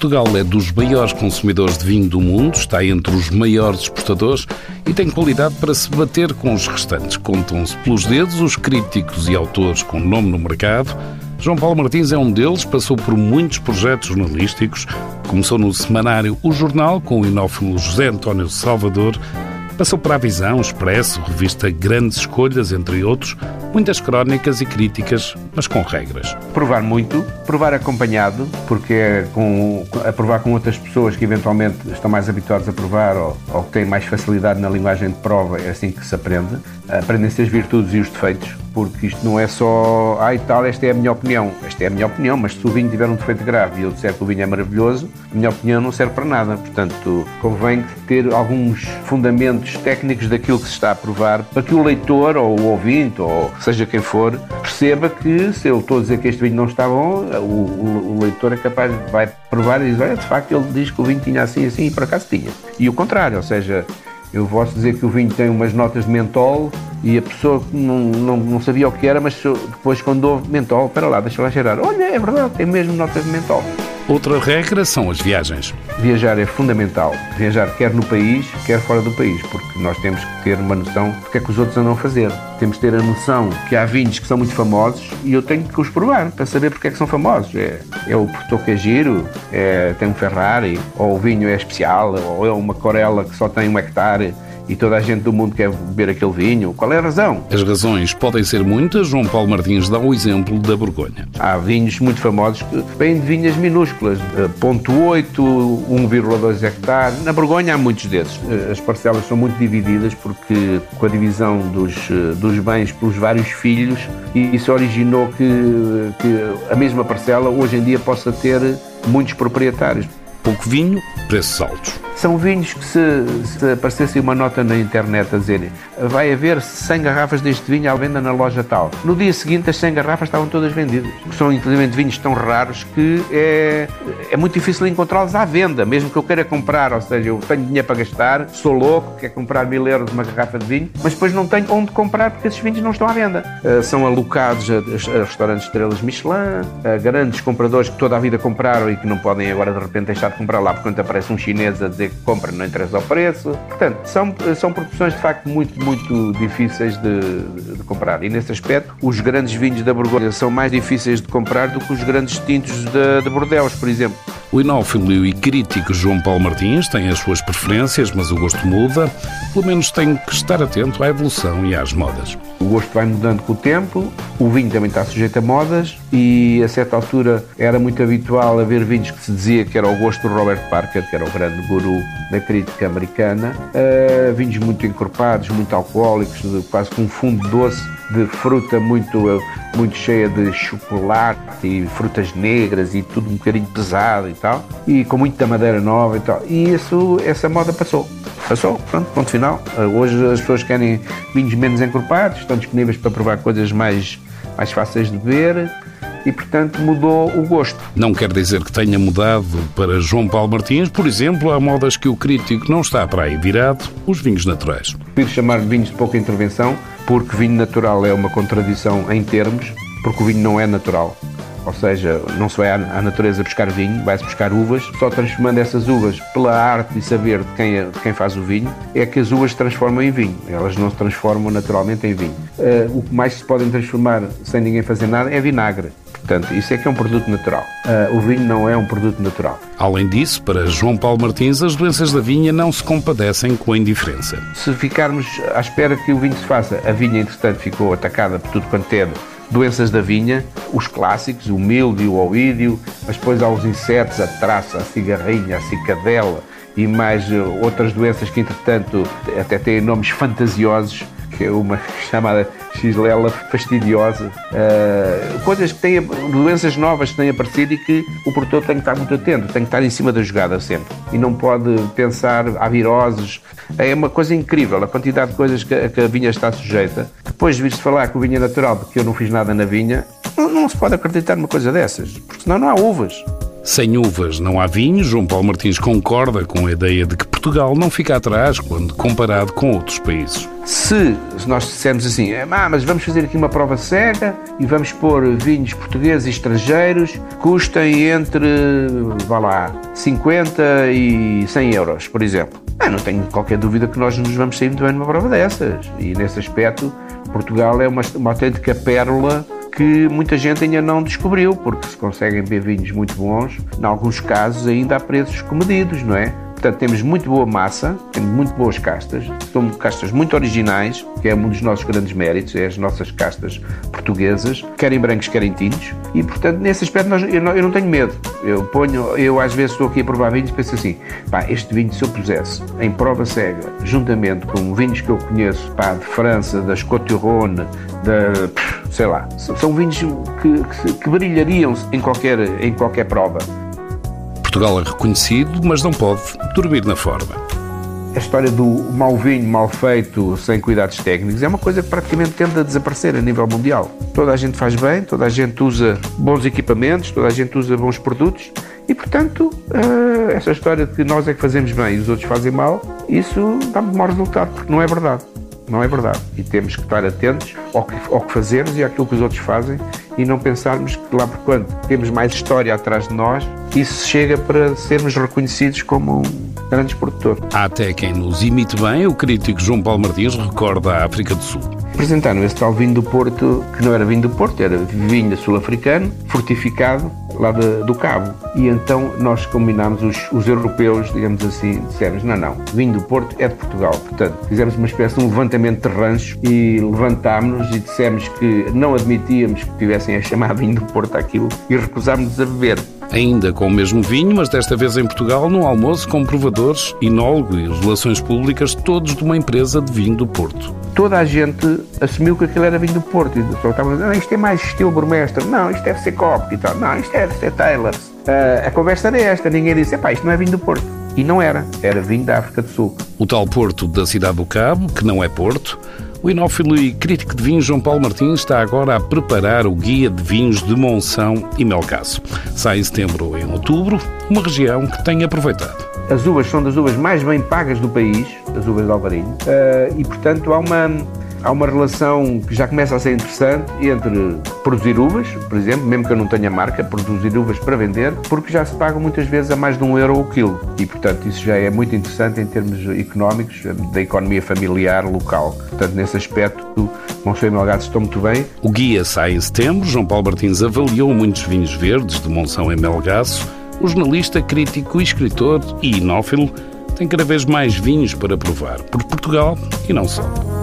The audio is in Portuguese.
Portugal é dos maiores consumidores de vinho do mundo, está entre os maiores exportadores e tem qualidade para se bater com os restantes. Contam-se pelos dedos os críticos e autores com nome no mercado. João Paulo Martins é um deles, passou por muitos projetos jornalísticos. Começou no semanário O Jornal, com o inófilo José António Salvador, Passou para a Visão, Expresso, revista Grandes Escolhas, entre outros, muitas crónicas e críticas, mas com regras. Provar muito, provar acompanhado, porque é com, a provar com outras pessoas que eventualmente estão mais habituadas a provar ou, ou que têm mais facilidade na linguagem de prova, é assim que se aprende. Aprendem-se as virtudes e os defeitos porque isto não é só, ah e tal, esta é a minha opinião. Esta é a minha opinião, mas se o vinho tiver um defeito grave e eu disser que o vinho é maravilhoso, a minha opinião não serve para nada. Portanto, convém ter alguns fundamentos técnicos daquilo que se está a provar para que o leitor, ou o ouvinte, ou seja quem for, perceba que se eu estou a dizer que este vinho não está bom, o, o, o leitor é capaz de vai provar e dizer, olha, de facto ele diz que o vinho tinha assim assim e por acaso tinha. E o contrário, ou seja, eu posso dizer que o vinho tem umas notas de mentol e a pessoa não, não, não sabia o que era, mas depois quando houve mentol, para lá, deixa lá cheirar. Olha, é verdade, tem mesmo notas de mentol. Outra regra são as viagens. Viajar é fundamental. Viajar quer no país, quer fora do país, porque nós temos que ter uma noção do que é que os outros andam a fazer. Temos que ter a noção que há vinhos que são muito famosos e eu tenho que os provar para saber porque é que são famosos. É, é o Porto que é giro, é, tem um Ferrari, ou o vinho é especial, ou é uma Corella que só tem um hectare e toda a gente do mundo quer beber aquele vinho. Qual é a razão? As razões podem ser muitas. João Paulo Martins dá o exemplo da Borgonha. Há vinhos muito famosos que vêm de vinhas minúsculas, 0.8, 1,2 hectares. Na Borgonha há muitos desses. As parcelas são muito divididas porque com a divisão dos, dos bens pelos vários filhos, isso originou que, que a mesma parcela hoje em dia possa ter muitos proprietários. Pouco vinho, preços altos. São vinhos que, se, se aparecesse uma nota na internet a dizer vai haver 100 garrafas deste vinho à venda na loja tal, no dia seguinte as 100 garrafas estavam todas vendidas. São, infelizmente, vinhos tão raros que é, é muito difícil encontrá-los à venda, mesmo que eu queira comprar, ou seja, eu tenho dinheiro para gastar, sou louco, quero comprar mil euros uma garrafa de vinho, mas depois não tenho onde comprar porque esses vinhos não estão à venda. Uh, são alocados a, a, restaurantes estrelas Michelin, a grandes compradores que toda a vida compraram e que não podem agora de repente deixar de comprar lá porque aparece um chinês a dizer compra, não interessa o preço. Portanto, são, são produções de facto muito, muito difíceis de, de, comprar. E nesse aspecto, os grandes vinhos da Borgonha são mais difíceis de comprar do que os grandes tintos de, de Bordeaux, por exemplo. O inófilo e crítico João Paulo Martins tem as suas preferências, mas o gosto muda. Pelo menos tem que estar atento à evolução e às modas. O gosto vai mudando com o tempo, o vinho também está sujeito a modas e a certa altura era muito habitual haver vinhos que se dizia que era o gosto do Robert Parker, que era o grande guru da crítica americana, uh, vinhos muito encorpados, muito alcoólicos, quase com um fundo doce de fruta muito, muito cheia de chocolate e frutas negras e tudo um bocadinho pesado e tal, e com muita madeira nova e tal. E isso, essa moda passou. Passou, pronto, ponto final. Uh, hoje as pessoas querem vinhos menos encorpados, estão disponíveis para provar coisas mais, mais fáceis de beber e, portanto, mudou o gosto. Não quer dizer que tenha mudado para João Paulo Martins, por exemplo, há modas que o crítico não está para aí virado, os vinhos naturais. Prefiro chamar de vinhos de pouca intervenção, porque vinho natural é uma contradição em termos, porque o vinho não é natural. Ou seja, não se vai à natureza buscar vinho, vai-se buscar uvas, só transformando essas uvas pela arte e saber de quem, é, de quem faz o vinho, é que as uvas se transformam em vinho. Elas não se transformam naturalmente em vinho. Uh, o que mais se podem transformar sem ninguém fazer nada é vinagre. Portanto, isso é que é um produto natural. Uh, o vinho não é um produto natural. Além disso, para João Paulo Martins, as doenças da vinha não se compadecem com a indiferença. Se ficarmos à espera que o vinho se faça, a vinha, entretanto, ficou atacada por tudo quanto é doenças da vinha, os clássicos, o mildio, o oídio, mas depois há os insetos, a traça, a cigarrinha, a cicadela e mais eh, outras doenças que, entretanto, até têm nomes fantasiosos que é uma chamada xlela fastidiosa, uh, coisas que têm, doenças novas que têm aparecido e que o produtor tem que estar muito atento, tem que estar em cima da jogada sempre e não pode pensar há viroses. É uma coisa incrível a quantidade de coisas que, que a vinha está sujeita. Depois de vir-se falar que o vinho é natural porque eu não fiz nada na vinha, não, não se pode acreditar numa coisa dessas, porque senão não há uvas. Sem uvas não há vinho. João Paulo Martins concorda com a ideia de que Portugal não fica atrás quando comparado com outros países. Se nós dissermos assim, ah, mas vamos fazer aqui uma prova cega e vamos pôr vinhos portugueses e estrangeiros, custem entre, vá lá, 50 e 100 euros, por exemplo. Ah, não tenho qualquer dúvida que nós nos vamos sair muito bem numa prova dessas. E nesse aspecto, Portugal é uma, uma autêntica pérola que muita gente ainda não descobriu, porque se conseguem beber vinhos muito bons, em alguns casos ainda a preços comedidos, não é? Portanto, temos muito boa massa, temos muito boas castas, são castas muito originais, que é um dos nossos grandes méritos, é as nossas castas portuguesas, querem brancos, querem tintos, e portanto, nesse aspecto nós, eu, não, eu, não, tenho medo. Eu ponho, eu às vezes estou aqui a provar vinhos e penso assim, pá, este vinho se eu pusesse em prova cega, juntamente com vinhos que eu conheço, pá, de França, das Côte-Rhône, da, sei lá, são vinhos que, que, que brilhariam em qualquer, em qualquer prova. Portugal é reconhecido, mas não pode dormir na forma. A história do mau vinho mal feito, sem cuidados técnicos, é uma coisa que praticamente tende a desaparecer a nível mundial. Toda a gente faz bem, toda a gente usa bons equipamentos, toda a gente usa bons produtos e, portanto, eh, essa história de que nós é que fazemos bem e os outros fazem mal, isso dá muito mau resultado, porque não é verdade. Não é verdade. E temos que estar atentos ao que, ao que fazemos e àquilo que os outros fazem e não pensarmos que lá por quando temos mais história atrás de nós, isso chega para sermos reconhecidos como um grande produtor. Há até quem nos imite bem, o crítico João Paulo Martins recorda a África do Sul. Apresentaram esse tal vinho do Porto, que não era vinho do Porto, era vinho sul-africano, fortificado, lá de, do Cabo. E então nós combinámos os, os, europeus, digamos assim, dissemos, não, não, vinho do Porto é de Portugal. Portanto, fizemos uma espécie de um levantamento de ranchos e levantámos-nos e dissemos que não admitíamos que tivessem a chamar vinho do Porto aquilo e recusámos-nos a beber ainda com o mesmo vinho, mas desta vez em Portugal, num almoço com provadores, inólogo e relações públicas, todos de uma empresa de vinho do Porto. Toda a gente assumiu que aquilo era vinho do Porto e estavam a dizer, não, isto é mais estilo burmestre, não, isto deve ser Cop e tal, não, isto deve ser Taylors. Uh, a conversa era esta, ninguém disse, pá, isto não é vinho do Porto. E não era, era vinho da África do Sul. O tal Porto da cidade do Cabo, que não é Porto, o inófilo e crítico de vinhos João Paulo Martins está agora a preparar o Guia de Vinhos de Monção e Melgaço. Sai em setembro ou em outubro, uma região que tem aproveitado. As uvas são das uvas mais bem pagas do país, as uvas de Alvarinho, eh, e portanto há uma, há uma relação que já começa a ser interessante entre produzir uvas, por exemplo, mesmo que eu não tenha marca, produzir uvas para vender, porque já se pagam muitas vezes a mais de um euro o quilo. E, portanto, isso já é muito interessante em termos económicos da economia familiar local. Portanto, nesse aspecto, Monção e Melgaço estão muito bem. O guia sai em setembro. João Paulo Martins avaliou muitos vinhos verdes de Monção e Melgaço. O jornalista, crítico, escritor e inófilo tem cada vez mais vinhos para provar, por Portugal e não só.